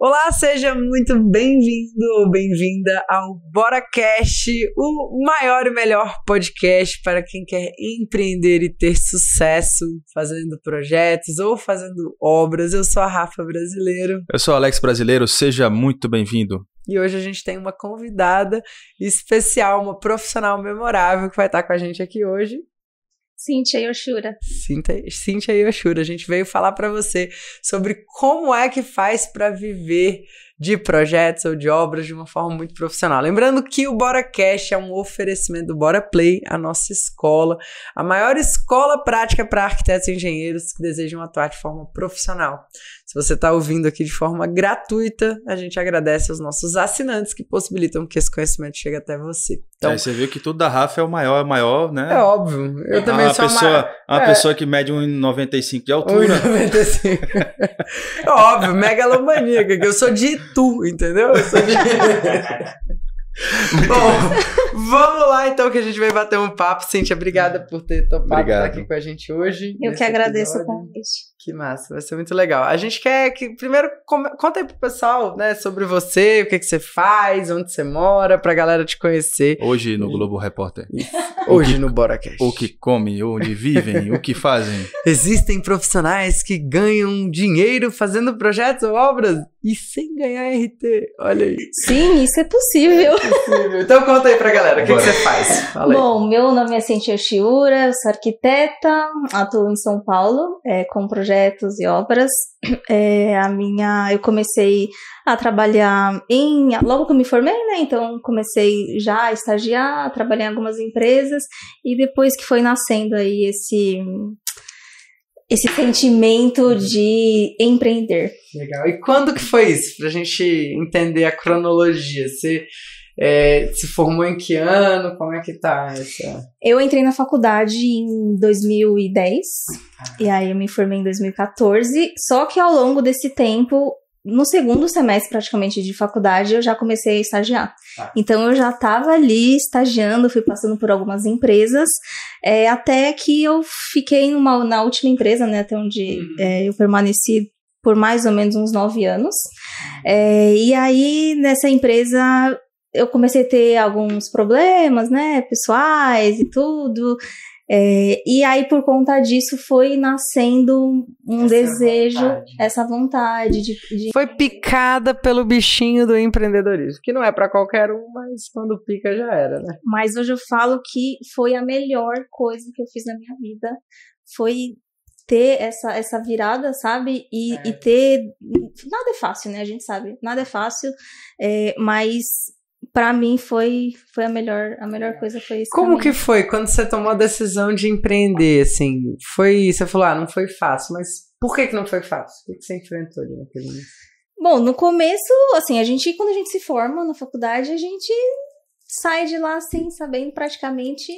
Olá, seja muito bem-vindo ou bem-vinda ao BoraCast, o maior e melhor podcast para quem quer empreender e ter sucesso fazendo projetos ou fazendo obras. Eu sou a Rafa Brasileiro. Eu sou o Alex Brasileiro, seja muito bem-vindo. E hoje a gente tem uma convidada especial, uma profissional memorável que vai estar com a gente aqui hoje. Cíntia Yoshura. Cíntia Yoshura, a gente veio falar para você sobre como é que faz para viver de projetos ou de obras de uma forma muito profissional. Lembrando que o Bora Cash é um oferecimento do Bora Play, a nossa escola, a maior escola prática para arquitetos e engenheiros que desejam atuar de forma profissional. Se você está ouvindo aqui de forma gratuita, a gente agradece aos nossos assinantes que possibilitam que esse conhecimento chegue até você. Então, é, você viu que tudo da Rafa é o maior, é maior, né? É óbvio. Eu também uma sou pessoa, uma, uma é. pessoa que mede 1,95 de altura. 1,95. é óbvio, megalomaníaca, que eu sou de Itu, entendeu? Eu sou de... Bom, vamos lá então que a gente vai bater um papo. Cíntia, obrigada por ter topado Obrigado. estar aqui com a gente hoje. Eu que agradeço episódio. o convite. Que massa, vai ser muito legal. A gente quer que primeiro conta aí pro pessoal, né, sobre você, o que que você faz, onde você mora, pra galera te conhecer Hoje no Globo Repórter. hoje no BoraCast. O que comem, onde vivem, o que fazem. Existem profissionais que ganham dinheiro fazendo projetos ou obras e sem ganhar RT. Olha aí. Sim, isso é possível. Possível. Então conta aí pra galera, o que, que você faz? Fala aí. Bom, meu nome é Cintia Yoshura, eu sou arquiteta, atuo em São Paulo é, com projetos e obras. É, a minha, eu comecei a trabalhar em, logo que eu me formei, né? Então comecei já a estagiar, trabalhar em algumas empresas e depois que foi nascendo aí esse esse sentimento de empreender. Legal. E quando que foi isso? Pra gente entender a cronologia. Você é, se formou em que ano? Como é que tá essa... Eu entrei na faculdade em 2010, e aí eu me formei em 2014, só que ao longo desse tempo, no segundo semestre praticamente de faculdade, eu já comecei a estagiar. Tá. Então eu já estava ali estagiando, fui passando por algumas empresas, é, até que eu fiquei numa, na última empresa, né, até onde Uhum. é, eu permaneci por mais ou menos uns nove anos. É, e aí, nessa empresa, eu comecei a ter alguns problemas, né, pessoais e tudo. É, e aí, por conta disso, foi nascendo um Essa desejo, vontade. essa vontade de, de- Foi picada pelo bichinho do empreendedorismo, que não é pra qualquer um, mas quando pica já era, né? Mas hoje eu falo que foi a melhor coisa que eu fiz na minha vida. Foi ter essa, essa virada, sabe? E, É. e ter. Nada é fácil, né? A gente sabe. Nada é fácil. é, mas pra mim foi, foi a melhor, a melhor coisa foi isso. Como que foi quando você tomou a decisão de empreender, assim? Foi, você falou, ah, não foi fácil, mas por que que não foi fácil? O que que você enfrentou ali naquele momento? Bom, no começo, assim, a gente, quando a gente se forma na faculdade, a gente sai de lá sem sabendo praticamente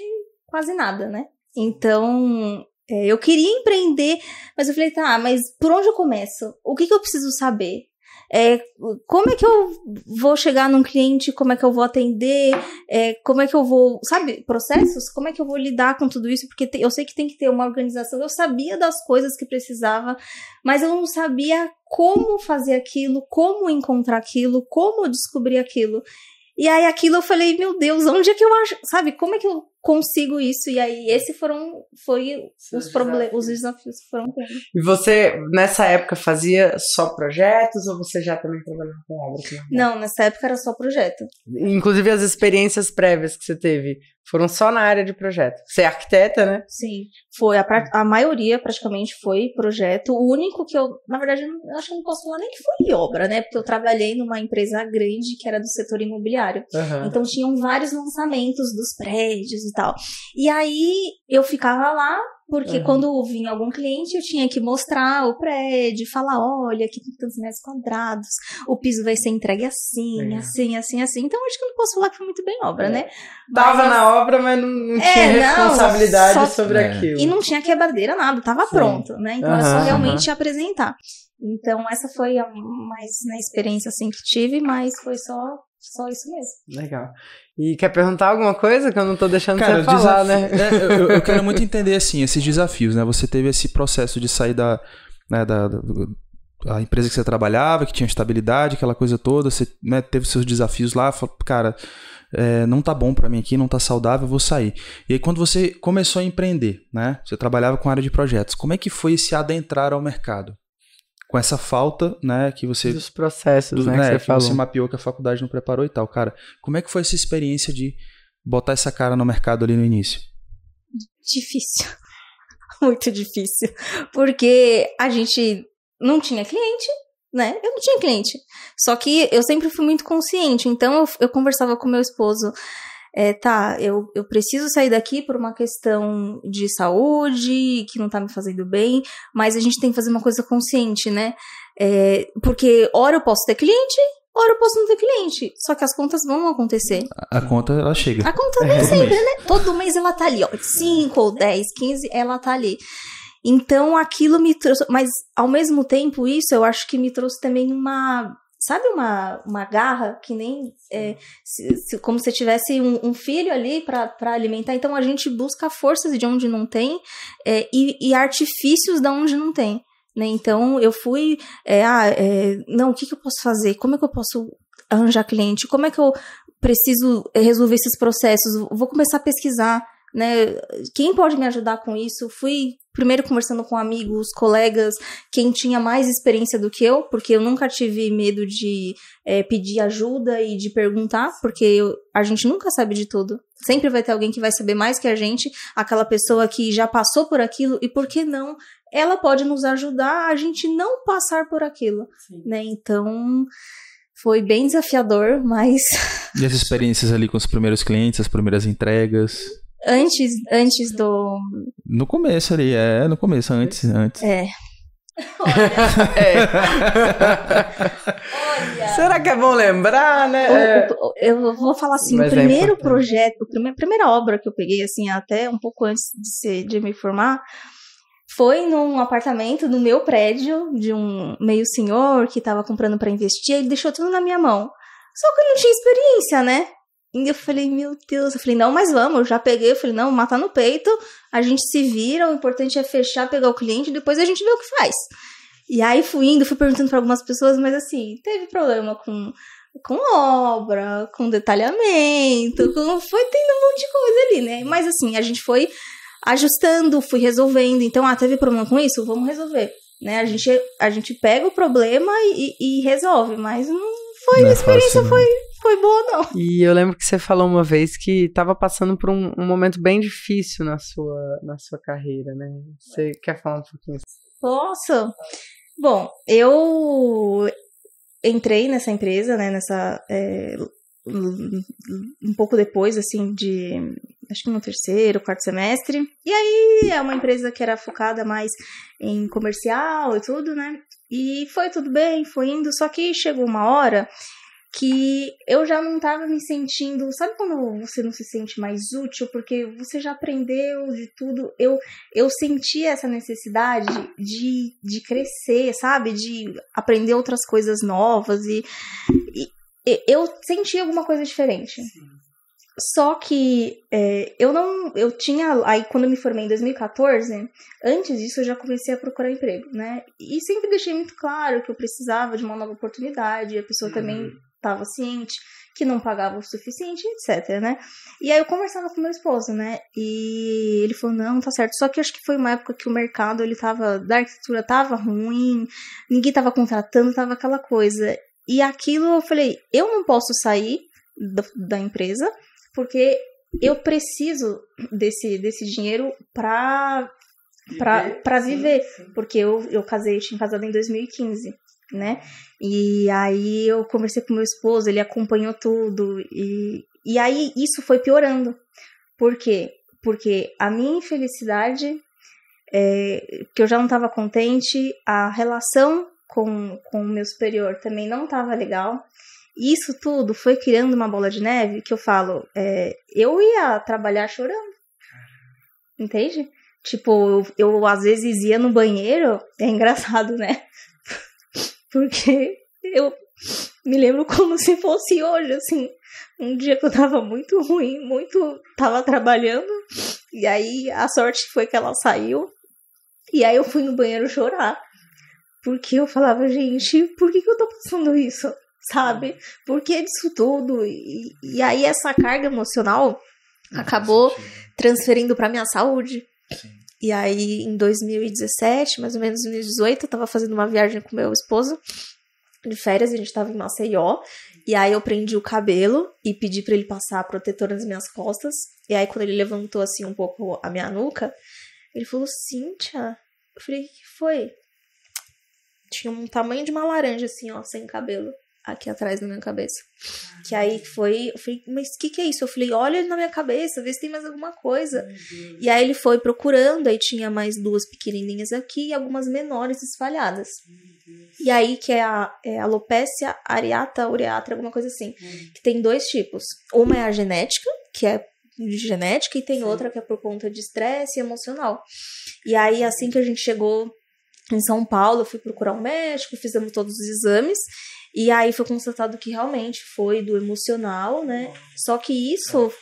quase nada, né? Então, é, eu queria empreender, mas eu falei, tá, mas por onde eu começo? O que, que eu preciso saber? É, como é que eu vou chegar num cliente? Como é que eu vou atender? É, como é que eu vou, sabe, processos? Como é que eu vou lidar com tudo isso? Porque te- eu sei que tem que ter uma organização. Eu sabia das coisas que precisava, mas eu não sabia como fazer aquilo, como encontrar aquilo, como descobrir aquilo. E aí aquilo eu falei, meu Deus, onde é que eu acho, sabe, como é que eu consigo isso? E aí esses foram foi Seus os problemas, os desafios que foram tendo. E você, nessa época, fazia só projetos ou você já também trabalhava com obras? né? Não, nessa época era só projeto. Inclusive as experiências prévias que você teve foram só na área de projeto. Você é arquiteta, né? Sim, foi a, a maioria praticamente foi projeto. O único que eu, na verdade, eu acho que não posso falar nem que foi obra, né? Porque eu trabalhei numa empresa grande que era do setor imobiliário. Aham. Então tinham vários lançamentos dos prédios e tal. E aí eu ficava lá, porque Uhum. quando vinha algum cliente, eu tinha que mostrar o prédio, falar, olha, aqui tem tantos metros quadrados, o piso vai ser entregue assim, Legal. assim, assim, assim. Então acho que eu não posso falar que foi muito bem obra, É. né? Tava Mas- na obra, mas não, não É, tinha não, responsabilidade só- sobre É. aquilo. E não tinha quebradeira, nada, tava Sim. pronto, né? Então é só Aham, realmente apresentar. Então essa foi a mais na experiência assim que tive, mas foi só só isso mesmo. Legal. E quer perguntar alguma coisa que eu não tô deixando Cara, você falar, né? é, eu, eu- quero muito entender, assim, esses desafios, né? Você teve esse processo de sair da, né, da, do- a empresa que você trabalhava, que tinha estabilidade, aquela coisa toda, você né, teve seus desafios lá, falou, cara, é, não tá bom para mim aqui, não tá saudável, eu vou sair. E aí quando você começou a empreender, né? Você trabalhava com área de projetos. Como é que foi esse adentrar ao mercado? Com essa falta, né, que você Dos processos, do- né, né, que você que falou. você mapeou que a faculdade não preparou e tal, cara. Como é que foi essa experiência de botar essa cara no mercado ali no início? Difícil. Muito difícil. Porque a gente não tinha cliente, né? Eu não tinha cliente. Só que eu sempre fui muito consciente. Então eu, eu conversava com meu esposo. É, tá, eu, eu preciso sair daqui por uma questão de saúde, que não tá me fazendo bem, mas a gente tem que fazer uma coisa consciente, né? É, porque hora eu posso ter cliente, hora eu posso não ter cliente. Só que as contas vão acontecer. A, a conta, ela chega. A conta vem sempre, né? Todo mês ela tá ali, ó. 5 ou 10, 15, ela tá ali. Então aquilo me trouxe. Mas ao mesmo tempo, isso eu acho que me trouxe também uma. Sabe uma, uma garra que nem. é, se- se- como se tivesse um, um filho ali pra alimentar. Então a gente busca forças de onde não tem é, e, e artifícios da onde não tem. Né? Então eu fui. é, ah, é, não, o que, que eu posso fazer? Como é que eu posso arranjar cliente? Como é que eu preciso resolver esses processos, vou começar a pesquisar, né? Quem pode me ajudar com isso? Fui primeiro conversando com amigos, colegas, quem tinha mais experiência do que eu, porque eu nunca tive medo de eh, pedir ajuda e de perguntar, porque eu- a gente nunca sabe de tudo. Sempre vai ter alguém que vai saber mais que a gente, aquela pessoa que já passou por aquilo, e por que não? Ela pode nos ajudar a gente não passar por aquilo, né? Então, foi bem desafiador, mas E as experiências ali com os primeiros clientes, as primeiras entregas? Antes, antes do. No começo ali, é, no começo, antes, antes. É. Será que é bom lembrar, né? É. O- o- eu vou falar assim, Mas o é primeiro importante. projeto, a primeira, obra que eu peguei, assim, até um pouco antes de, ser, de me formar, foi num apartamento no meu prédio, de um meio senhor que tava comprando pra investir, ele deixou tudo na minha mão. Só que eu não tinha experiência, né? E eu falei, meu Deus, eu falei, não, mas vamos, eu já peguei, eu falei, não, matar no peito, a gente se vira, o importante é fechar, pegar o cliente, depois a gente vê o que faz. E aí fui indo, fui perguntando pra algumas pessoas, mas assim, teve problema com com obra, com detalhamento, com... foi tendo um monte de coisa ali, né? Mas assim, a gente foi ajustando, fui resolvendo. Então, ah, teve problema com isso? Vamos resolver. Né? A, gente, a gente pega o problema e, e resolve, mas não foi, Não a é experiência fácil, não. foi, foi boa, não. E eu lembro que você falou uma vez que estava passando por um, um momento bem difícil na sua, na sua carreira, né? Você quer falar um pouquinho? Nossa! Bom, eu entrei nessa empresa, né, nessa... é, um um pouco depois, assim, de... Acho que no terceiro, quarto semestre. E aí, é uma empresa que era focada mais em comercial e tudo, né? E foi tudo bem, foi indo. Só que chegou uma hora que eu já não tava me sentindo. Sabe quando você não se sente mais útil? Porque você já aprendeu de tudo. Eu, eu senti essa necessidade de, de crescer, sabe? De aprender outras coisas novas. E, e- e eu senti alguma coisa diferente. Só que é, eu não. Eu tinha. Aí, quando eu me formei em 2014, antes disso eu já comecei a procurar emprego, né? E sempre deixei muito claro que eu precisava de uma nova oportunidade, e a pessoa também estava ciente que não pagava o suficiente, etc, né? E aí eu conversava com meu esposo, né? E ele falou: "Não, tá certo". Só que acho que foi uma época que o mercado ele tava da arquitetura tava ruim, ninguém tava contratando, tava aquela coisa. E aquilo eu falei: "Eu não posso sair da, da empresa porque eu preciso desse desse dinheiro para para viver, porque eu, eu casei, eu tinha casado em 2015, né? E aí eu conversei com meu esposo, ele acompanhou tudo e e aí isso foi piorando. Por quê? Porque a minha infelicidade é, que eu já não estava contente, a relação com, com o meu superior também não estava legal. E isso tudo foi criando uma bola de neve que eu falo, é, eu ia trabalhar chorando. Entende? Tipo, eu, eu às vezes ia no banheiro, é engraçado, né? Porque eu me lembro como se fosse hoje, assim. Um dia que eu tava muito ruim, muito. Tava trabalhando. E aí a sorte foi que ela saiu. E aí eu fui no banheiro chorar. Porque eu falava, gente, por que, que eu tô passando isso? Sabe? Por que disso tudo? E, e aí essa carga emocional acabou transferindo para minha saúde. Sim. E aí, em 2017, mais ou menos 2018, eu tava fazendo uma viagem com meu esposo de férias, a gente tava em Maceió. E aí eu prendi o cabelo e pedi para ele passar protetor nas minhas costas. E aí, quando ele levantou assim um pouco a minha nuca, ele falou: Cíntia. Eu falei: o que foi? Tinha um tamanho de uma laranja, assim, ó, sem cabelo aqui atrás na minha cabeça. Que aí foi, eu falei, mas o que que é isso? Eu falei, olha na minha cabeça, vê se tem mais alguma coisa. E aí ele foi procurando, aí tinha mais duas pequenininhas aqui e algumas menores espalhadas. E aí que é a é alopecia areata ureatra, alguma coisa assim. Que tem dois tipos. Uma é a genética, que é de genética, e tem Sim. outra que é por conta de estresse emocional. E aí, assim que a gente chegou em São Paulo, eu fui procurar um médico, fizemos todos os exames, e aí foi constatado que realmente foi do emocional, né? Só que isso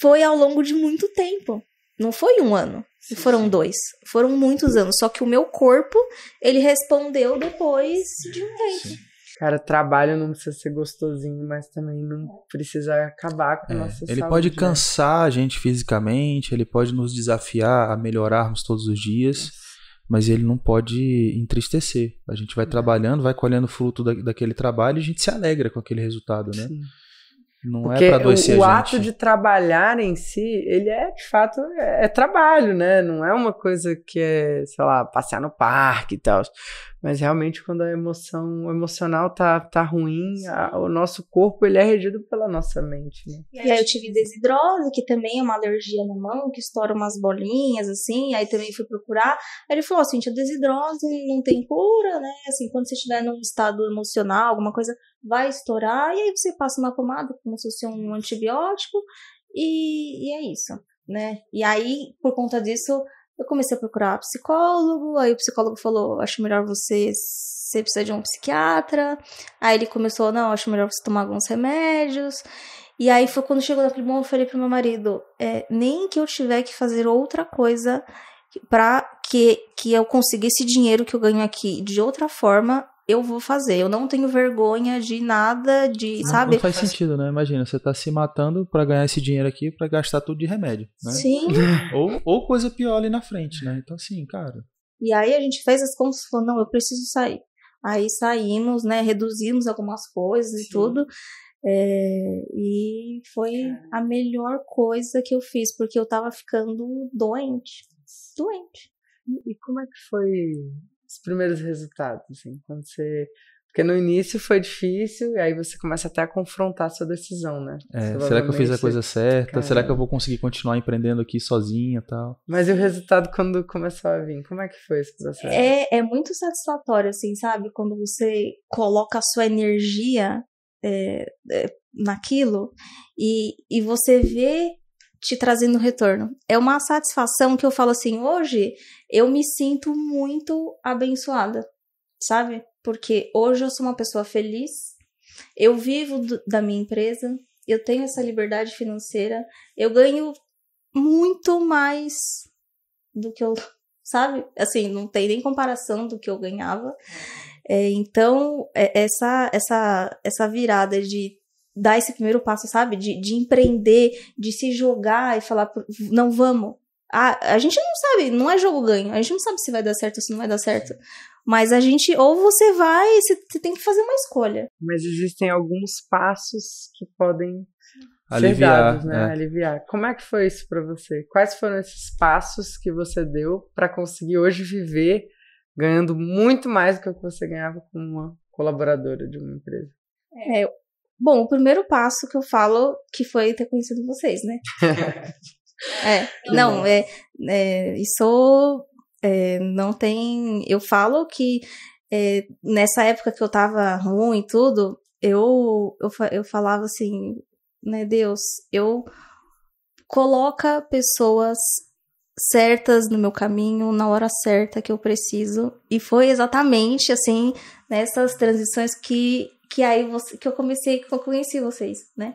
foi ao longo de muito tempo. Não foi um ano, sim, foram sim. dois. Foram muitos anos. Só que o meu corpo, ele respondeu depois de um tempo. Sim. Cara, trabalho não precisa ser gostosinho, mas também não precisa acabar com a é, nossa Ele saúde, pode né? cansar né? a gente fisicamente, ele pode nos desafiar a melhorarmos todos os dias mas ele não pode entristecer. A gente vai trabalhando, vai colhendo fruto da, daquele trabalho e a gente se alegra com aquele resultado, né? Sim. Não Porque é para adoecer o, o ato de trabalhar em si, ele é de fato é, é, trabalho, né? Não é uma coisa que é, sei lá, passear no parque e tal. Mas realmente quando a emoção o emocional tá, tá ruim, a, o nosso corpo ele é regido pela nossa mente, né? E aí eu tive desidrose, que também é uma alergia na mão, que estoura umas bolinhas, assim, aí também fui procurar. Aí ele falou assim, a desidrose não tem cura, né? Assim, quando você estiver num estado emocional, alguma coisa, vai estourar, e aí você passa uma pomada como se fosse um antibiótico, e, e é isso, né? E aí, por conta disso, eu comecei a procurar psicólogo, aí o psicólogo falou, acho melhor você, você precisa de um psiquiatra. Aí ele começou, não, acho melhor você tomar alguns remédios. E aí foi quando chegou naquele momento, eu falei pro meu marido, é, nem que eu tiver que fazer outra coisa para que, que eu consiga esse dinheiro que eu ganho aqui de outra forma, eu vou fazer. Eu não tenho vergonha de nada, de, não, sabe? Não faz sentido, né? Imagina, você tá se matando para ganhar esse dinheiro aqui para gastar tudo de remédio, né? Sim. ou, ou coisa pior ali na frente, né? Então, assim, cara. E aí a gente fez as contas e falou: não, eu preciso sair. Aí saímos, né? Reduzimos algumas coisas Sim. e tudo. É, e foi a melhor coisa que eu fiz, porque eu tava ficando doente. Doente. E como é que foi os primeiros resultados, assim, quando você porque no início foi difícil, e aí você começa até a confrontar a sua decisão, né? É, será que eu fiz a coisa certa? Caramba. Será que eu vou conseguir continuar empreendendo aqui sozinha tal? Mas e o resultado quando começou a vir? Como é que foi esse processo? É, é muito satisfatório, assim, sabe? Quando você coloca a sua energia é, é, naquilo e, e você vê te trazendo retorno. É uma satisfação que eu falo assim, hoje eu me sinto muito abençoada, sabe? Porque hoje eu sou uma pessoa feliz, eu vivo do, da minha empresa, eu tenho essa liberdade financeira, eu ganho muito mais do que eu, sabe? Assim, não tem nem comparação do que eu ganhava. É, então, é, essa, essa, essa virada de dar esse primeiro passo, sabe? De, de empreender, de se jogar e falar, não vamos. Ah, a gente não sabe, não é jogo ganho. A gente não sabe se vai dar certo ou se não vai dar certo. Mas a gente, ou você vai, você tem que fazer uma escolha. Mas existem alguns passos que podem aliviar, dados, né? É. Aliviar. Como é que foi isso para você? Quais foram esses passos que você deu para conseguir hoje viver ganhando muito mais do que o que você ganhava como uma colaboradora de uma empresa? É, Bom, o primeiro passo que eu falo que foi ter conhecido vocês, né? é, não, é, é isso é, não tem. Eu falo que é, nessa época que eu tava ruim e tudo, eu, eu, eu falava assim, né, Deus, eu coloca pessoas certas no meu caminho na hora certa que eu preciso e foi exatamente assim nessas transições que que aí você, que eu comecei, que eu conheci vocês, né?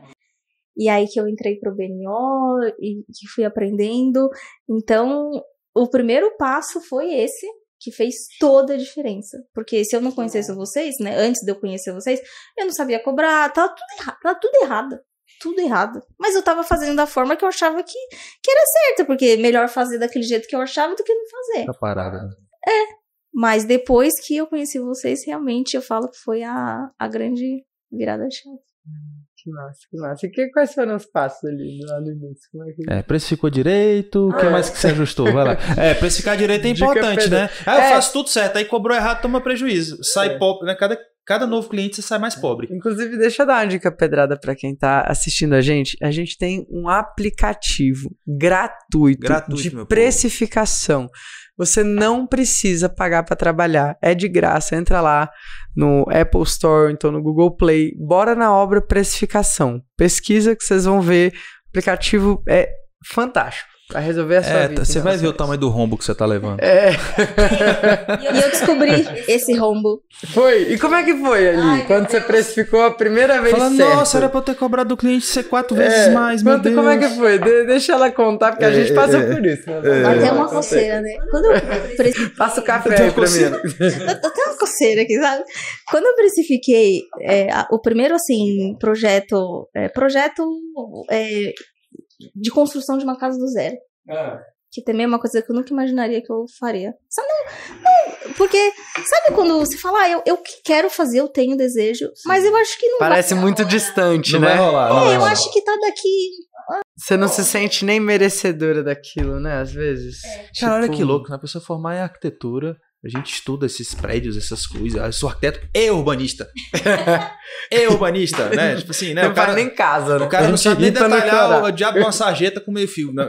E aí que eu entrei pro BNO e que fui aprendendo. Então, o primeiro passo foi esse, que fez toda a diferença. Porque se eu não conhecesse vocês, né, antes de eu conhecer vocês, eu não sabia cobrar, tava tudo errado, tava tudo errado. Tudo errado. Mas eu tava fazendo da forma que eu achava que, que era certa, porque é melhor fazer daquele jeito que eu achava do que não fazer. Tá parada. né? Mas depois que eu conheci vocês, realmente eu falo que foi a, a grande virada de chave. Que massa, que massa. E que, quais foram os passos ali lá no início? Como é que... É, precificou direito, o que Ah, mais que você ajustou? Vai lá. É, precificar direito é importante, né? Ah, eu É. faço tudo certo, aí cobrou errado, toma prejuízo. Sai É. pobre, né? Cada, cada novo cliente você sai mais pobre. Inclusive, deixa eu dar uma dica pedrada pra quem tá assistindo a gente. A gente tem um aplicativo gratuito, Gratuito, de precificação. Você não precisa pagar pra trabalhar, é de graça. Entra lá no Apple Store, então no Google Play. Bora na obra precificação. Pesquisa que vocês vão ver. O aplicativo é fantástico. Vai resolver a sua É, vida. você vai ver o tamanho do rombo que você tá levando. É, E eu descobri esse rombo. foi. E como é que foi ali? Ai, quando você Deus. precificou a primeira vez Fala, certo? nossa, era pra eu ter cobrado do cliente ser quatro vezes É, mais, meu Deus. como é que foi? De- deixa ela contar, porque a gente É, passou é, por isso. né? é. Até uma coceira, né? Quando eu Passa o café aí pra mim. Eu até uma coceira aqui, sabe? Quando eu precifiquei é, o primeiro, assim, projeto, é, projeto é, de construção de uma casa do zero. Que também é uma coisa que eu nunca imaginaria que eu faria. Sabe, não, não, porque, sabe quando você fala, ah, eu, eu que quero fazer, eu tenho desejo, mas eu acho que não Parece muito distante, Não né? vai rolar. não vai. vai É, eu rolar. acho que tá daqui. Você não se sente nem merecedora daquilo, né? Às vezes. Cara, olha Tipo, que louco, né? A pessoa formar em arquitetura, a gente estuda esses prédios, essas coisas. Eu sou arquiteto e urbanista. e urbanista, né? Tipo assim, né? Não O cara, nem casa, né? o cara não sabe nem detalhar o diabo de uma sarjeta com meio fio. Né?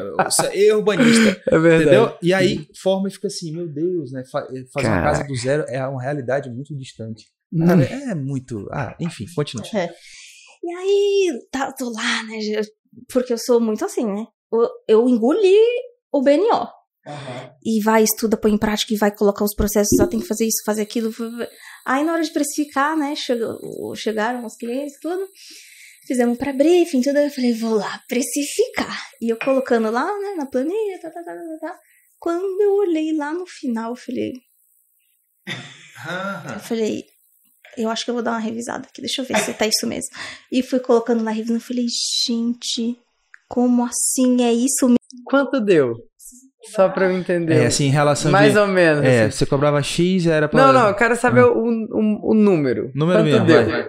É E urbanista. É verdade. Entendeu? E aí forma e fica assim, meu Deus, né? Fa- Fazer uma Caraca. casa do zero é uma realidade muito distante. Hum. É muito. Ah, enfim, continue. E aí, tá, tô lá, né? Porque eu sou muito assim, né? Eu, eu engoli o BNO. E vai, estuda, põe em prática e vai colocar os processos, ah, tem que fazer isso, fazer aquilo. Aí na hora de precificar, né? chegou- chegaram os clientes, tudo. Fizemos para briefing, tudo. Eu falei, vou lá precificar. E eu colocando lá, né, na planilha, tá, tá, tá, tá, tá. Quando eu olhei lá no final, eu falei, eu falei, eu acho que eu vou dar uma revisada aqui, deixa eu ver se tá isso mesmo. E fui colocando na revisão, eu falei, gente, como assim é isso mesmo? Quanto deu? Só pra eu entender. É, assim, em relação Mais de. ou menos. É, assim. você cobrava X era pra. Não, não, eu quero saber o, o, o número. Número Quanto mesmo, deu? vai.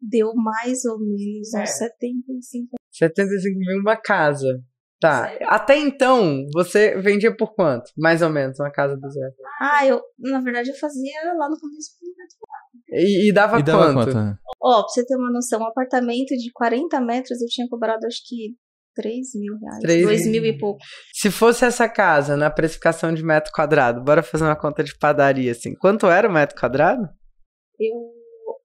Deu mais ou menos uns 75. 75 mil uma casa. Tá. Até então, você vendia por quanto? Mais ou menos, uma casa do zero. Ah, eu, na verdade, eu fazia lá no começo. E, e dava E dava quanto? né? Ó, pra você ter uma noção, um apartamento de 40 metros eu tinha cobrado acho que 3 mil reais. Três 2 mil. mil e pouco. Se fosse essa casa na precificação de metro quadrado, bora fazer uma conta de padaria assim. Quanto era o metro quadrado? Eu,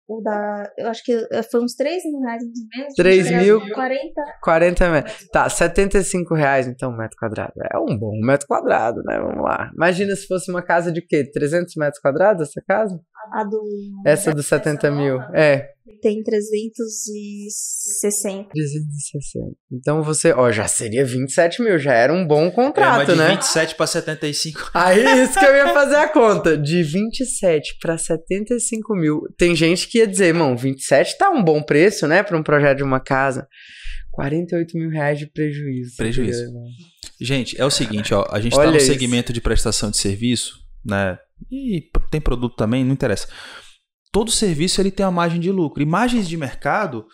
o da, eu acho que eh, foi uns 3 mil reais ou menos. Três Era mil? 40. 40 metros. Tá, 75 reais então metro quadrado. É um bom metro quadrado, né? Vamos lá. Imagina se fosse uma casa de quê? 300 metros quadrados essa casa? A do. Essa dos 70 mil. É, Tem 360. 360. Então você, ó, já seria 27 mil, já era um bom É, mas contrato, de né? 27 pra 75. Aí, isso que eu ia fazer a conta. De 27 para 75 mil. Tem gente que ia dizer, irmão, 27 tá um bom preço, né? Para um projeto de uma casa. 48 mil reais de prejuízo. Prejuízo. Irmão. Gente, é o seguinte, ó, a gente tá no isso. segmento de prestação de serviço, né? E tem produto também, não interessa. Todo serviço ele tem uma margem de lucro. E margens de mercado,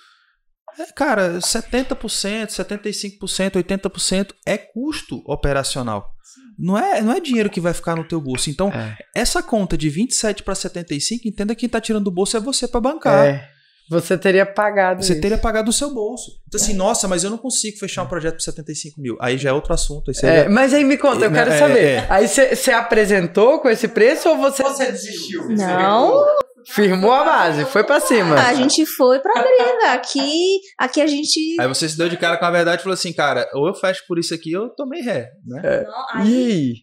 é, cara, 70%, 75%, 80% é custo operacional. Não é, não é dinheiro que vai ficar no teu bolso. Então, É. essa conta de 27 para 75, entenda que quem tá tirando do bolso é você para bancar. É. Você teria pagado Você isso. teria pagado do seu bolso. Então, assim, nossa, mas eu não consigo fechar um projeto por 75 mil. Aí já é outro assunto. Aí você É, já- mas aí me conta, eu É, quero é, saber. é. Aí você apresentou com esse preço ou você, desistiu? Não, Firmou a base, foi pra cima. a gente foi pra briga. Aqui, aqui a gente. Aí você se deu de cara com a verdade e falou assim, cara, ou eu fecho por isso aqui ou eu tomei ré, né? Não, E aí aí?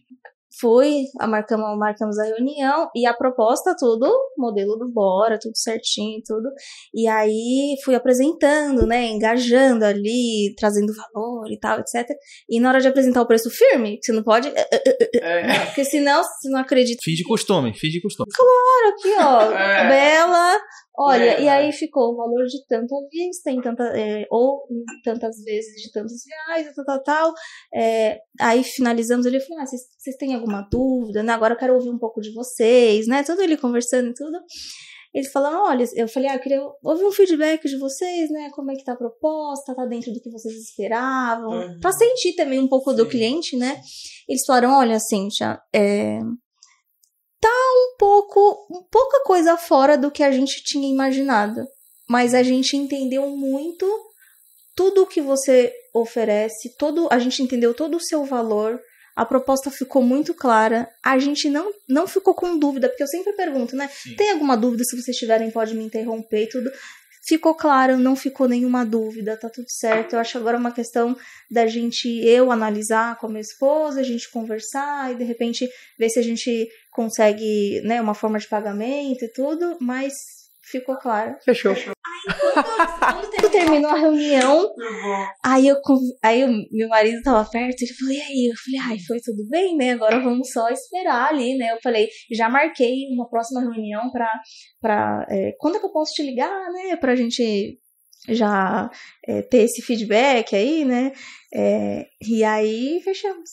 Fui, marcamos, marcamos a reunião e a proposta, tudo, modelo do Bora, tudo certinho, tudo. E aí fui apresentando, né, engajando ali, trazendo valor e tal, etc. E na hora de apresentar o preço firme, você não pode. Eh, eh, eh, É. Porque senão você não acredita. Fiz de costume, fiz de costume. Claro, aqui, ó, É. bela. Olha, É. e aí ficou o valor de tanta vista, em tanta, é, ou em tantas vezes de tantos reais, tal, tal, tal. É, aí finalizamos ele falou: ah, vocês vocês têm alguma dúvida? Né? Agora eu quero ouvir um pouco de vocês, né? Tudo ele conversando e tudo. Eles falaram, olha, eu falei, ah, eu queria ouvir um feedback de vocês, né? Como é que tá a proposta, tá dentro do que vocês esperavam. Uhum. Pra sentir também um pouco do Sim. cliente, né? Eles falaram, olha, Cíntia, é, tá um pouco, um pouca coisa fora do que a gente tinha imaginado. Mas a gente entendeu muito tudo o que você oferece, todo, a gente entendeu todo o seu valor. A proposta ficou muito clara. A gente não, não ficou com dúvida, porque eu sempre pergunto, né? Sim. Tem alguma dúvida? Se vocês tiverem, pode me interromper e tudo. Ficou claro, não ficou nenhuma dúvida, tá tudo certo. Eu acho agora uma questão da gente, eu analisar com a minha esposa, a gente conversar e de repente ver se a gente consegue, né, uma forma de pagamento e tudo, mas ficou claro. Fechou. Quando terminou a reunião, aí eu aí meu marido tava perto, ele falou, e aí? Eu falei, ai, foi tudo bem, né? Agora vamos só esperar ali, né? Eu falei, já marquei uma próxima reunião pra, pra é, quando é que eu posso te ligar, né? Pra gente já é, ter esse feedback aí, né? É, e aí fechamos.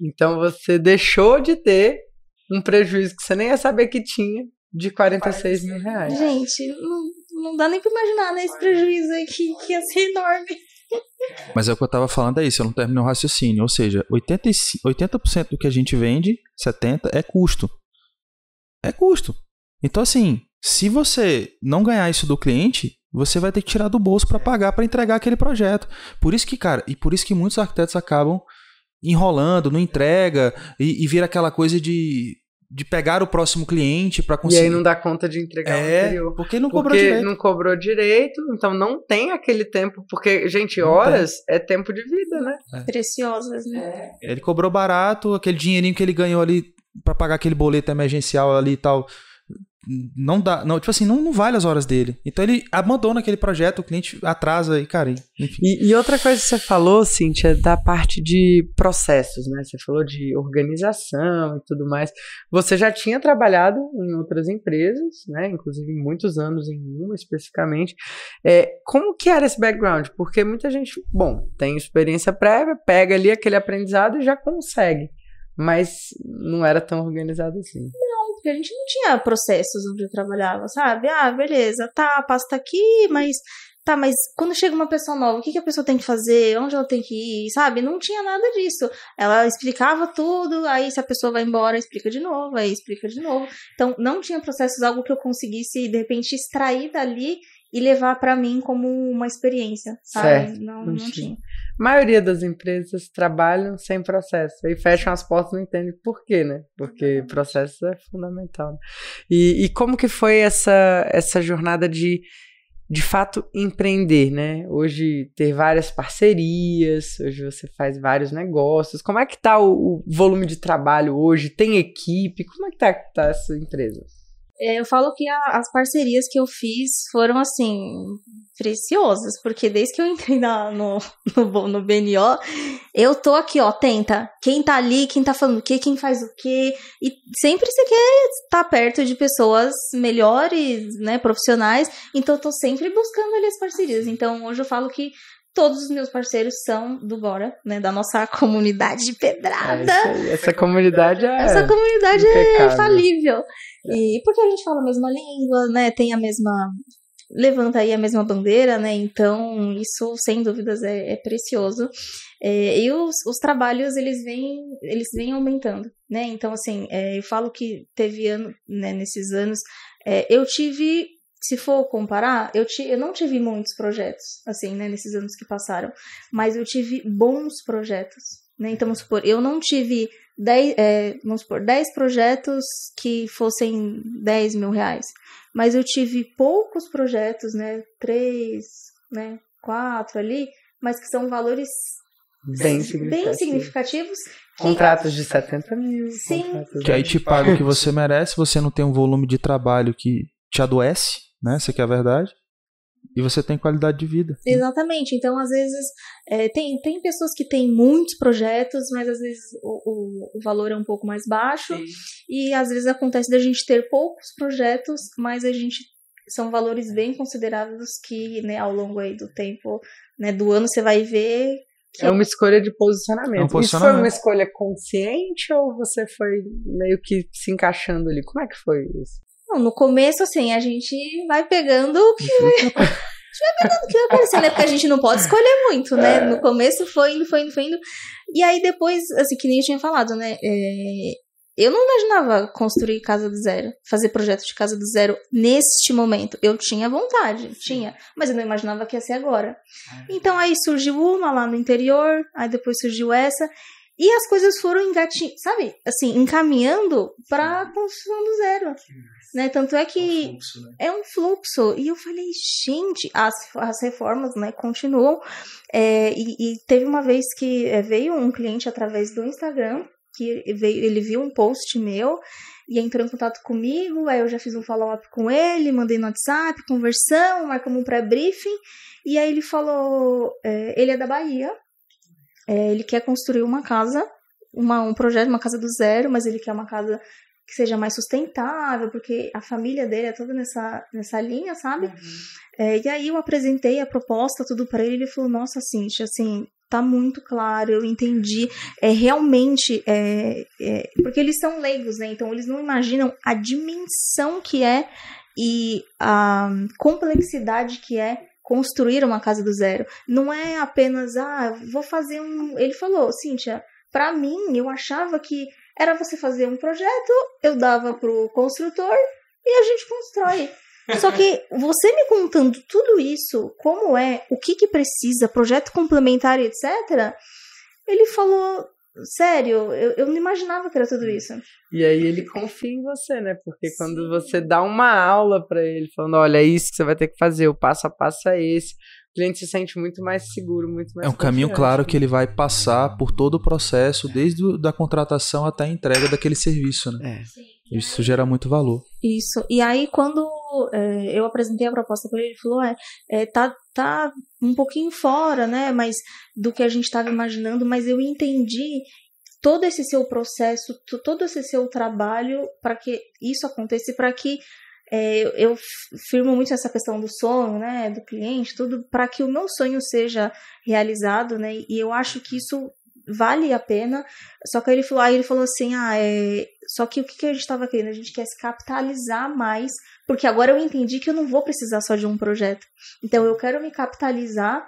Então você deixou de ter um prejuízo que você nem ia saber que tinha de 46 mil reais. Gente, não, não dá nem pra imaginar, né? Esse prejuízo aqui que ia ser enorme. Mas é o que eu tava falando é isso, eu não terminei o raciocínio. Ou seja, 85, 80% do que a gente vende, 70% é custo. É custo. Então, assim, se você não ganhar isso do cliente, você vai ter que tirar do bolso para pagar para entregar aquele projeto. Por isso que, cara, e por isso que muitos arquitetos acabam enrolando, não entrega, e, e vira aquela coisa de, de pegar o próximo cliente para E conseguir. aí não dá conta de entregar o é, anterior. porque não cobrou Porque direito. não cobrou direito, então não tem aquele tempo. Porque, gente, Não horas é tempo de vida, né? Preciosas, né? Ele cobrou barato, aquele dinheirinho que ele ganhou ali pra pagar aquele boleto emergencial ali e tal. Não dá, não, tipo assim, não, não vale as horas dele. Então ele abandona aquele projeto, o cliente atrasa e, cara, enfim. E, e outra coisa que você falou, Cíntia, da parte de processos, né? Você falou de organização e tudo mais. Você já tinha trabalhado em outras empresas, né? Inclusive muitos anos em uma especificamente. É, como que era esse background? Porque muita gente, bom, tem experiência prévia, pega ali aquele aprendizado e já consegue. Mas não era tão organizado assim. Porque a gente não tinha processos onde eu trabalhava, sabe? Ah, beleza, tá, a pasta aqui, mas tá, mas quando chega uma pessoa nova, o que, que a pessoa tem que fazer? Onde ela tem que ir, sabe? Não tinha nada disso. Ela explicava tudo, aí se a pessoa vai embora, explica de novo, aí explica de novo. Então, não tinha processos, algo que eu conseguisse, de repente, extrair dali e levar pra mim como uma experiência, sabe? Certo, Não, não não tinha. tinha. A maioria das empresas trabalham sem processo. Aí fecham as portas e não entendem por quê, né? Porque processo é fundamental. né? E, e como que foi essa, essa jornada de, de fato, empreender, né? Hoje ter várias parcerias, hoje você faz vários negócios. Como é que tá o, o volume de trabalho hoje? Tem equipe? Como é que tá, tá essa empresa? É, Eu falo que a- as parcerias que eu fiz foram, assim, preciosas, porque desde que eu entrei na- no, no, no BNO, eu tô aqui, ó, tenta. Quem tá ali, quem tá falando o quê, quem faz o quê. E sempre você quer estar perto de pessoas melhores, né, profissionais. Então eu tô sempre buscando ali as parcerias. Então hoje eu falo que todos os meus parceiros são do Bora, né, da nossa comunidade de É pedrada. isso aí. Essa comunidade é. Essa comunidade é impecável. infalível. E porque a gente fala a mesma língua, né? Tem a mesma. Levanta aí a mesma bandeira, né? Então, isso, sem dúvidas, é, é precioso. É, e os, os trabalhos, eles vêm, eles vêm aumentando, né? Então, assim, é, eu falo que teve ano, né, nesses anos. é, eu tive. Se for comparar, eu, ti, eu não tive muitos projetos, assim, né, nesses anos que passaram, mas eu tive bons projetos, né? Então, vamos supor, eu não tive 10, é, vamos supor, 10 projetos que fossem 10 mil reais. Mas eu tive poucos projetos, né? Três, né? Quatro ali, mas que são valores Bem bem significativo. significativos Contratos de 70 mil. Sim. Que aí te paga o que você merece, você não tem um volume de trabalho que te adoece, né? Essa que é a verdade. E você tem qualidade de vida. Exatamente. Então, às vezes, é, tem, tem pessoas que têm muitos projetos, mas às vezes o, o, o valor é um pouco mais baixo. E às vezes acontece da gente ter poucos projetos, mas a gente são valores bem consideráveis que, né, ao longo aí do tempo, né, do ano você vai ver. É uma escolha de posicionamento. É um Isso foi posicionamento. uma escolha consciente ou você foi meio que se encaixando ali? Como é que foi isso? Não, no começo, assim, a gente vai pegando o que vai, a gente vai pegando o que vai aparecer, né? Porque a gente não pode escolher muito, né? No começo foi indo, foi indo, foi indo. E aí depois, assim, que nem eu tinha falado, né? é, eu não imaginava construir casa do zero, fazer projeto de casa do zero neste momento. Eu tinha vontade, tinha, mas eu não imaginava que ia ser agora. Então aí surgiu uma lá no interior, aí depois surgiu essa. E as coisas foram engatinhando, sabe? Assim, encaminhando para a construção do zero. Né? Tanto é que é um fluxo. E eu falei, gente, as, as reformas né, continuam. É, e, e teve uma vez que é, veio um cliente através do Instagram, que veio, ele viu um post meu e entrou em contato comigo. Aí eu já fiz um follow-up com ele, mandei no WhatsApp, conversamos, marcamos um pré-briefing. E aí ele falou: é, ele é da Bahia, é, ele quer construir uma casa, uma, um projeto, uma casa do zero, mas ele quer uma casa que seja mais sustentável, porque a família dele é toda nessa, nessa linha, sabe? É, e aí eu apresentei a proposta, tudo para ele, ele falou, nossa, Cintia, assim, tá muito claro, eu entendi, é realmente, é, é, porque eles são leigos, né, então eles não imaginam a dimensão que é e a complexidade que é construir uma casa do zero. Não é apenas, ah, vou fazer um... Ele falou, Cíntia, para mim, eu achava que era você fazer um projeto, eu dava pro construtor e a gente constrói. Só que você me contando tudo isso, como é, o que que precisa, projeto complementar etc., ele falou, sério, eu, eu não imaginava que era tudo isso. E aí ele confia em você, né? Porque quando você dá uma aula pra ele, falando, olha, é isso que você vai ter que fazer, o passo a passo é esse, o cliente se sente muito mais seguro, muito mais É um caminho claro que ele vai passar por todo o processo, desde o- da contratação até a entrega daquele serviço, né? É. Isso gera muito valor. Isso. E aí, quando é, eu apresentei a proposta para ele, ele falou: é, é, tá, tá um pouquinho fora, né? Mas do que a gente estava imaginando, mas eu entendi todo esse seu processo, to- todo esse seu trabalho para que isso aconteça para que é, eu- eu firmo muito essa questão do sonho, né, do cliente, tudo para que o meu sonho seja realizado, né? E eu acho que isso vale a pena. Só que ele falou, aí ele falou assim, ah, é, só que o que, que a gente estava querendo? A gente quer se capitalizar mais, porque agora eu entendi que eu não vou precisar só de um projeto. Então eu quero me capitalizar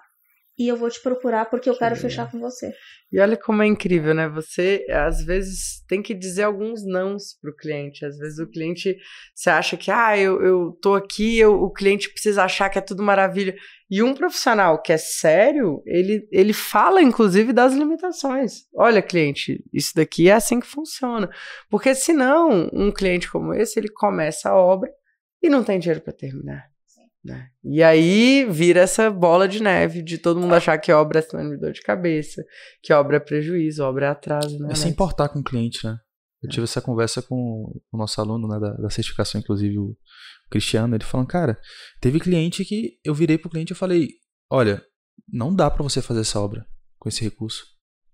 e eu vou te procurar porque eu quero fechar com você. E olha como é incrível, né? Você, às vezes, tem que dizer alguns nãos pro cliente. Às vezes o cliente, você acha que, ah, eu, eu tô aqui, eu, o cliente precisa achar que é tudo maravilha. E um profissional que é sério, ele, ele fala, inclusive, das limitações. Olha, cliente, isso daqui é assim que funciona. Porque senão, um cliente como esse, ele começa a obra e não tem dinheiro para terminar. Né? E aí vira essa bola de neve de todo mundo achar que obra é sinônimo de dor de cabeça, que obra é prejuízo, obra é atraso, né? É sem importar com o cliente, né? Eu tive essa conversa com o nosso aluno né, da, da certificação, inclusive o Cristiano, ele falando, cara, teve cliente que eu virei pro cliente e falei, olha, não dá para você fazer essa obra com esse recurso.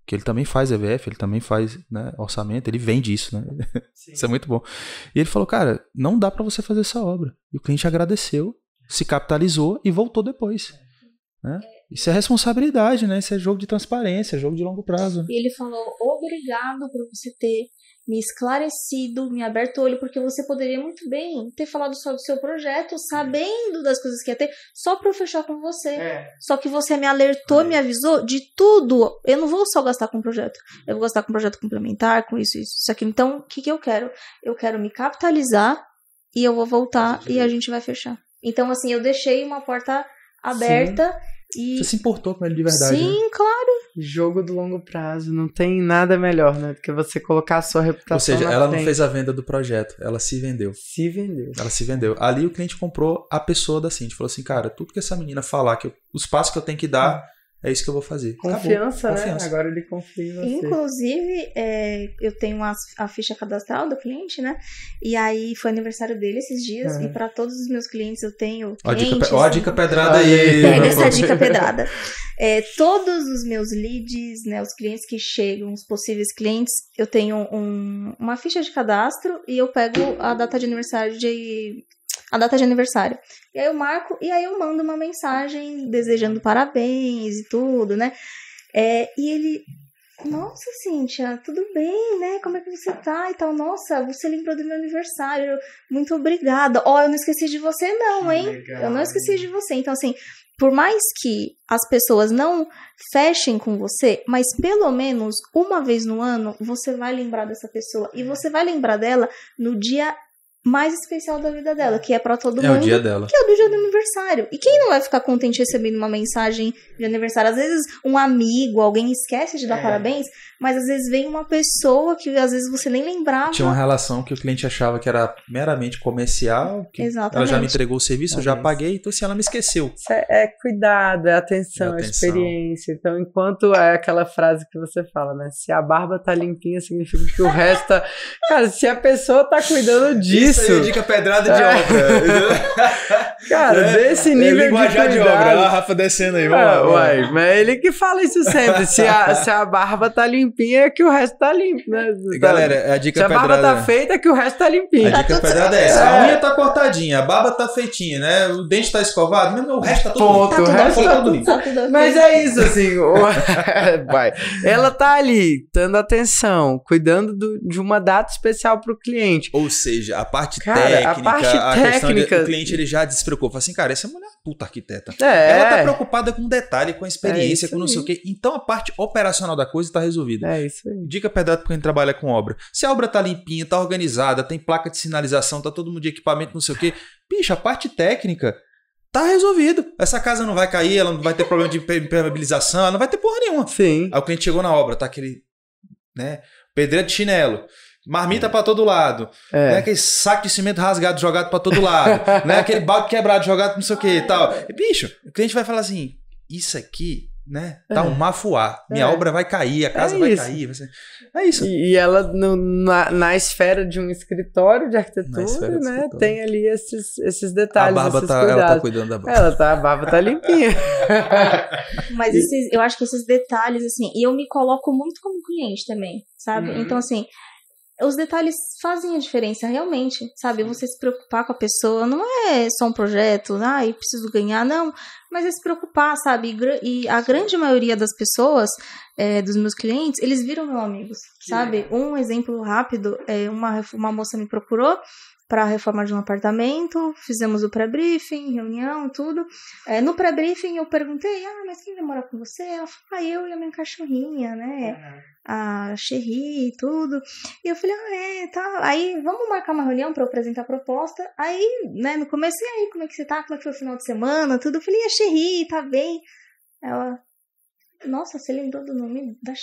Que ele também faz EVF, ele também faz né, orçamento, ele vende isso, né? Isso é muito bom. E ele falou, cara, não dá para você fazer essa obra. E o cliente agradeceu, se capitalizou e voltou depois. Né? Isso é responsabilidade, né? Isso é jogo de transparência, jogo de longo prazo. E ele falou: obrigado por você ter me esclarecido, me aberto o olho, porque você poderia muito bem ter falado só do seu projeto, sabendo das coisas que ia ter, só pra eu fechar com você. É. Só que você me alertou, me avisou de tudo. Eu não vou só gastar com projeto. Eu vou gastar com projeto complementar, com isso, isso, isso aqui. Então, o que, que eu quero? Eu quero me capitalizar e eu vou voltar e a gente vai fechar. Então, assim, eu deixei uma porta aberta e. Você se importou com ele de verdade. né? Sim, claro. Jogo do longo prazo, não tem nada melhor, né? Do que você colocar a sua reputação. Ou seja, na ela não frente. fez a venda do projeto, ela se vendeu. Se vendeu. Ela se vendeu. Ali o cliente comprou a pessoa da Cintia. Falou assim, cara, tudo que essa menina falar, que eu- os passos que eu tenho que dar, é isso que eu vou fazer. Confiança, Acabou. né? Confiança. Agora ele confia em você. Inclusive, é, eu tenho a, a ficha cadastral do cliente, né? E aí foi aniversário dele esses dias. Uhum. E para todos os meus clientes eu tenho. Ó a dica, clientes, ó a dica pedrada aí. Pega essa dica pedrada. É, todos os meus leads, né, os clientes que chegam, os possíveis clientes, eu tenho um- uma ficha de cadastro e eu pego a data de aniversário de a data de aniversário. E aí eu marco e aí eu mando uma mensagem desejando parabéns e tudo, né? É, e ele nossa, Cíntia, tudo bem, né? Como é que você tá e tal? Nossa, você lembrou do meu aniversário. Muito obrigada. Ó, eu não esqueci de você, não, hein? legal. Eu não esqueci de você. Então, assim, por mais que as pessoas não fechem com você, mas pelo menos uma vez no ano você vai lembrar dessa pessoa. E você vai lembrar dela no dia mais especial da vida dela, que é pra todo É mundo o dia dela. que é o do dia do aniversário. E quem não vai ficar contente recebendo uma mensagem de aniversário? Às vezes um amigo, alguém esquece de dar É. parabéns, mas às vezes vem uma pessoa que às vezes você nem lembrava. Tinha uma relação que o cliente achava que era meramente comercial, que ela Exatamente. já me entregou o serviço, eu já paguei, então assim, ela me esqueceu. É, é cuidado, é atenção, É é, atenção. experiência. Então, enquanto é aquela frase que você fala, né? Se a barba tá limpinha, significa que o resto tá. Cara, se a pessoa tá cuidando disso. Isso aí é dica pedrada de É. obra. Cara, É, desse nível de linguajar cuidado. de obra. Olha a Rafa descendo aí, vamos lá, Ah, uai, mas é ele que fala isso sempre. Se a, se a barba tá limpinha, é que o resto tá limpo, né? Galera, a dica se a barba pedrada... tá feita, é que o resto tá limpinho. A Tá dica tudo pedrada é essa. A É. unha tá cortadinha, a barba tá feitinha, né? O dente tá escovado, mas o resto tá tudo Ponto, limpo. o Tá resto tá tudo limpo. Tá tudo ok. Mas é isso, assim. Vai. Ela tá ali, dando atenção, cuidando do- de uma data especial pro cliente. Ou seja, a parte Cara, a técnica, parte questão de- técnica- o cliente ele já despreocupa. Fala assim, cara, essa mulher é uma puta arquiteta. É. Ela tá preocupada com detalhe, com a É experiência, isso com não sei aí. o quê. Então a parte operacional da coisa tá resolvida. É isso aí. Dica pedrada pra quem trabalha com obra. Se a obra tá limpinha, tá organizada, tem placa de sinalização, tá todo mundo de equipamento, não sei o quê. Bicho, a parte técnica tá resolvido. Essa casa não vai cair, ela não vai ter problema de impermeabilização, ela não vai ter porra nenhuma. Sim. Aí o cliente chegou na obra, tá aquele, né, pedreiro de chinelo, marmita pra todo lado, né, É. aquele saco de cimento rasgado jogado pra todo lado, né, aquele balde quebrado jogado não sei o que e tal. E, bicho, o cliente vai falar assim, isso aqui, né, tá É. um mafuá, minha É. obra vai cair, a casa É vai isso. cair, vai ser... é isso. E, e ela, no- na, na esfera de um escritório de arquitetura, de né? escritório. Tem ali esses, esses A detalhes. barba esses tá, ela tá cuidados. cuidando da barba. Ela tá, a barba tá limpinha. Mas esses- eu acho que esses detalhes, assim, e eu me coloco muito como cliente também, sabe? Uhum. Então, assim, os detalhes fazem a diferença, realmente, sabe? Você se preocupar com a pessoa não é só um projeto, ai, preciso ganhar, não. Mas é se preocupar, sabe? E, a grande maioria das pessoas, é, dos meus clientes, eles viram meus amigos, sabe? Um exemplo rápido, é uma, uma moça me procurou para a reforma de um apartamento, fizemos o pré-briefing, reunião, tudo. É, no pré-briefing eu perguntei, ah, mas quem vai morar com você? Ela falou, ah, eu e a minha cachorrinha, né? A Cherry e tudo. E eu falei, ah, é, tá. Aí, vamos marcar uma reunião para eu apresentar a proposta. Aí, né, no começo, e aí, como é que você tá? Como é que foi o final de semana? Tudo. Eu falei, a Cherry, tá bem? Ela, nossa, você lembrou do nome da?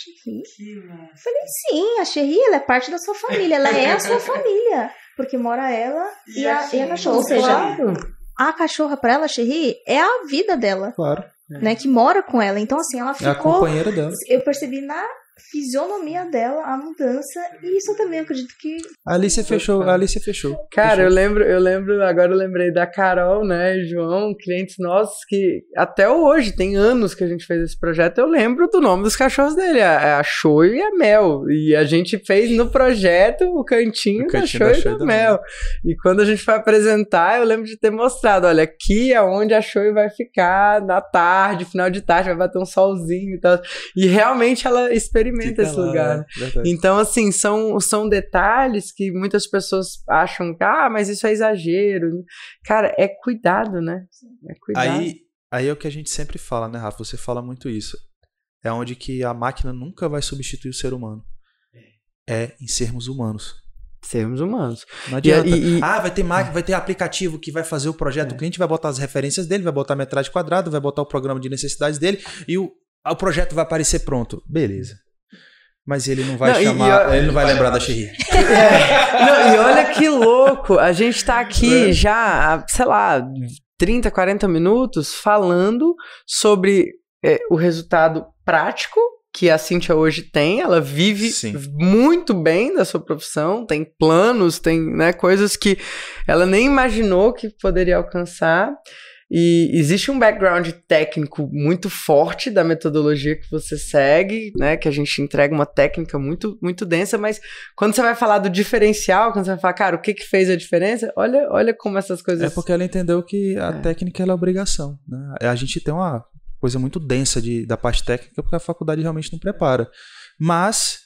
Eu falei, sim, a Cherry, ela é parte da sua família, ela é a sua família. Porque mora ela e, a, e a cachorra. Ou seja, Claro. a cachorra pra ela, Cherry, é a vida dela, Claro. né? Que mora com ela. Então, assim, ela É a ficou. companheira dela. Eu percebi na fisionomia dela a mudança. E isso eu também acredito que. A Alice fechou, a Alice fechou. Cara, eu Fechou. lembro, eu lembro, agora eu lembrei da Carol, né, e João, clientes nossos que até hoje, tem anos que a gente fez esse projeto, eu lembro do nome dos cachorros dele, a, a Show e a Mel. E a gente fez no projeto o cantinho, O da cantinho Show da e Show da e da Mel. E quando a gente foi apresentar, eu lembro de ter mostrado, olha, aqui é onde a Show vai ficar na tarde, final de tarde, vai bater um solzinho e tal. E realmente ela experimenta esse lá, lugar. né? Então, assim, são, são detalhes que muitas pessoas acham que, ah, mas isso é exagero. Cara, é cuidado, né? É cuidado. Aí, aí é o que a gente sempre fala, né, Rafa? Você fala muito isso. É onde que a máquina nunca vai substituir o ser humano. É em sermos humanos. Sermos humanos. Não adianta. e- e- Ah, vai ter máquina, vai ter aplicativo que vai fazer o projeto. É. O cliente vai botar as referências dele, vai botar a metragem quadrada, vai botar o programa de necessidades dele e o, o projeto vai aparecer pronto. Beleza. Mas ele não vai Não, chamar, e- ele não vai lembrar da Xerri. É. Não, e olha que louco, a gente tá aqui já há, sei lá, 30, 40 minutos falando sobre é, o resultado prático que a Cintia hoje tem, ela vive Sim. muito bem da sua profissão, tem planos, tem né, coisas que ela nem imaginou que poderia alcançar. E existe um background técnico muito forte da metodologia que você segue, né? Que a gente entrega uma técnica muito, muito densa, mas quando você vai falar do diferencial, quando você vai falar, cara, o que que fez a diferença? Olha, olha como essas coisas. É porque ela entendeu que a É. técnica é obrigação. Né? A gente tem uma coisa muito densa de, da parte técnica porque a faculdade realmente não prepara. Mas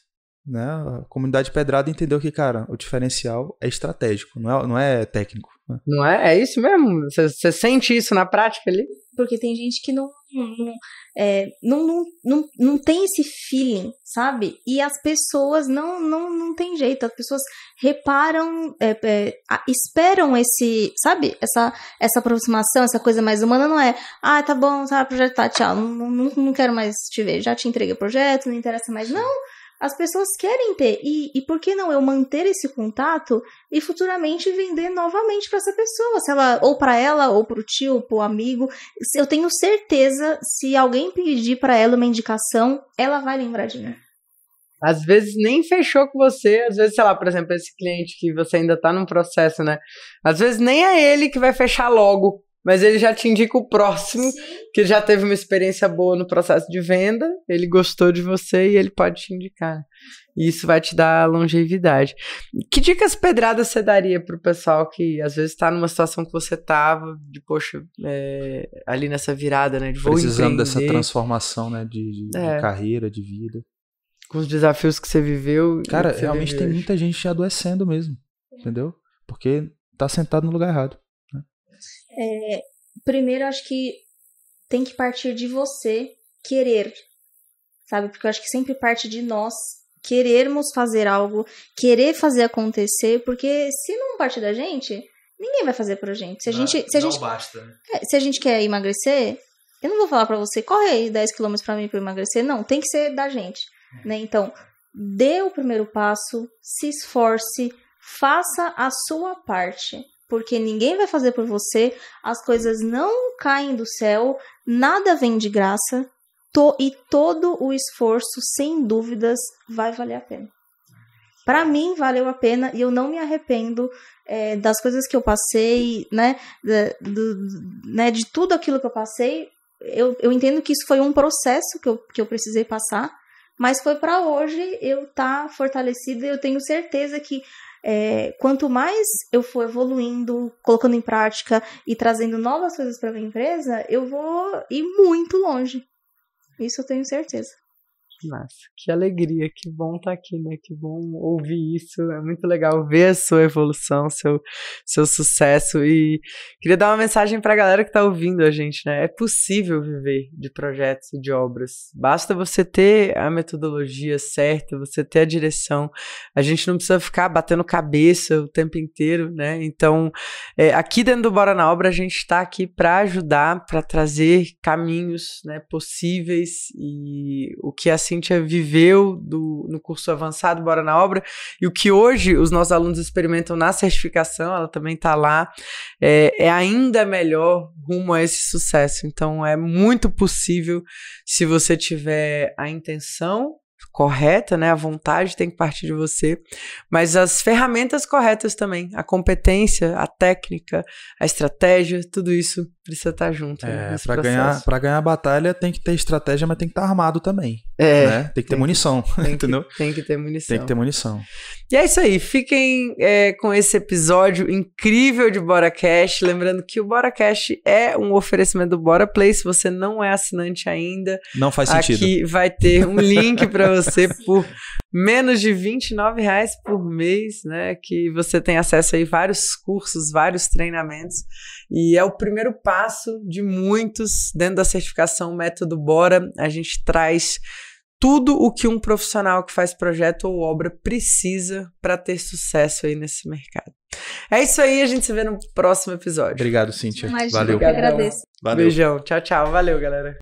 né, a comunidade pedrada entendeu que, cara, o diferencial é estratégico, não é, não é técnico. né? Não é? É isso mesmo? Você, sente isso na prática ali? Porque tem gente que não, não, é, não, não, não, não tem esse feeling, sabe? E as pessoas não, não, não tem jeito. As pessoas reparam, é, é, esperam esse, sabe? Essa, essa aproximação, essa coisa mais humana não é, ah, tá bom, tá, projeto tá, tchau, não, não, não quero mais te ver, já te entreguei o projeto, não interessa mais. Não, as pessoas querem ter. E, e por que não eu manter esse contato e futuramente vender novamente para essa pessoa? Se ela, ou para ela, ou para o tio, para o amigo. Eu tenho certeza, se alguém pedir para ela uma indicação, ela vai lembrar de mim. Às vezes nem fechou com você, às vezes, sei lá, por exemplo, esse cliente que você ainda tá num processo, né? Às vezes nem é ele que vai fechar logo, mas ele já te indica o próximo, que já teve uma experiência boa no processo de venda, ele gostou de você e ele pode te indicar. E isso vai te dar longevidade. Que dicas pedradas você daria pro pessoal que às vezes tá numa situação que você tava, de poxa, é, ali nessa virada, né? De vou Precisando dessa empreender, transformação né, de, de- de É. carreira, de vida. com os desafios que você viveu. Cara, você realmente tem hoje. muita gente adoecendo mesmo, entendeu? Porque tá sentado no lugar errado. Primeiro, eu acho que tem que partir de você querer, sabe? Porque eu acho que sempre parte de nós querermos fazer algo, querer fazer acontecer, porque se não partir da gente, ninguém vai fazer pra gente. Se a gente, se a gente basta. É, se a gente quer emagrecer, eu não vou falar pra você, corre aí 10 km pra mim pra eu emagrecer. Não, tem que ser da gente. Né? Então, dê o primeiro passo, se esforce, faça a sua parte. Porque ninguém vai fazer por você, as coisas não caem do céu, nada vem de graça, to- e todo o esforço, sem dúvidas, vai valer a pena. Pra mim, valeu a pena e eu não me arrependo é, das coisas que eu passei, né? da- do- né, de tudo aquilo que eu passei, eu, eu entendo que isso foi um processo que eu, que eu precisei passar, mas foi para hoje eu estar tá fortalecida e eu tenho certeza que é, quanto mais eu for evoluindo, colocando em prática e trazendo novas coisas para minha empresa, eu vou ir muito longe. Isso eu tenho certeza. Massa, que alegria, que bom estar aqui, né? Que bom ouvir isso. É muito legal ver a sua evolução, seu, seu sucesso. E queria dar uma mensagem para a galera que está ouvindo a gente, né? É possível viver de projetos e de obras. Basta você ter a metodologia certa, você ter a direção. A gente não precisa ficar batendo cabeça o tempo inteiro, né? Então, é, aqui dentro do Bora na Obra, a gente está aqui para ajudar, para trazer caminhos né, possíveis e o que a Cíntia viveu do, no curso avançado Bora na Obra e o que hoje os nossos alunos experimentam na certificação, ela também está lá, é, é ainda melhor rumo a esse sucesso. Então, é muito possível se você tiver a intenção correta, né? A vontade tem que partir de você, mas as ferramentas corretas também, a competência, a técnica, a estratégia, tudo isso precisa estar junto. né, É, processo. ganhar, pra ganhar a batalha tem que ter estratégia, mas tem que estar armado também. é, né? Tem que ter tem- munição, tem que, entendeu? tem que ter munição. Tem que ter munição. E é isso aí, fiquem é, com esse episódio incrível de Bora Cash. Lembrando que o Bora Cash é um oferecimento do Bora Play. Se você não é assinante ainda, Não faz sentido. Aqui vai ter um link para você por menos de 29 reais por mês, né? Que você tem acesso aí a vários cursos, vários treinamentos. E é o primeiro passo de muitos dentro da certificação Método Bora. A gente traz tudo o que um profissional que faz projeto ou obra precisa para ter sucesso aí nesse mercado. É isso aí, a gente se vê no próximo episódio. Obrigado, Cíntia. Imagina, Valeu. eu que agradeço. Valeu. Beijão, tchau, tchau. Valeu, galera.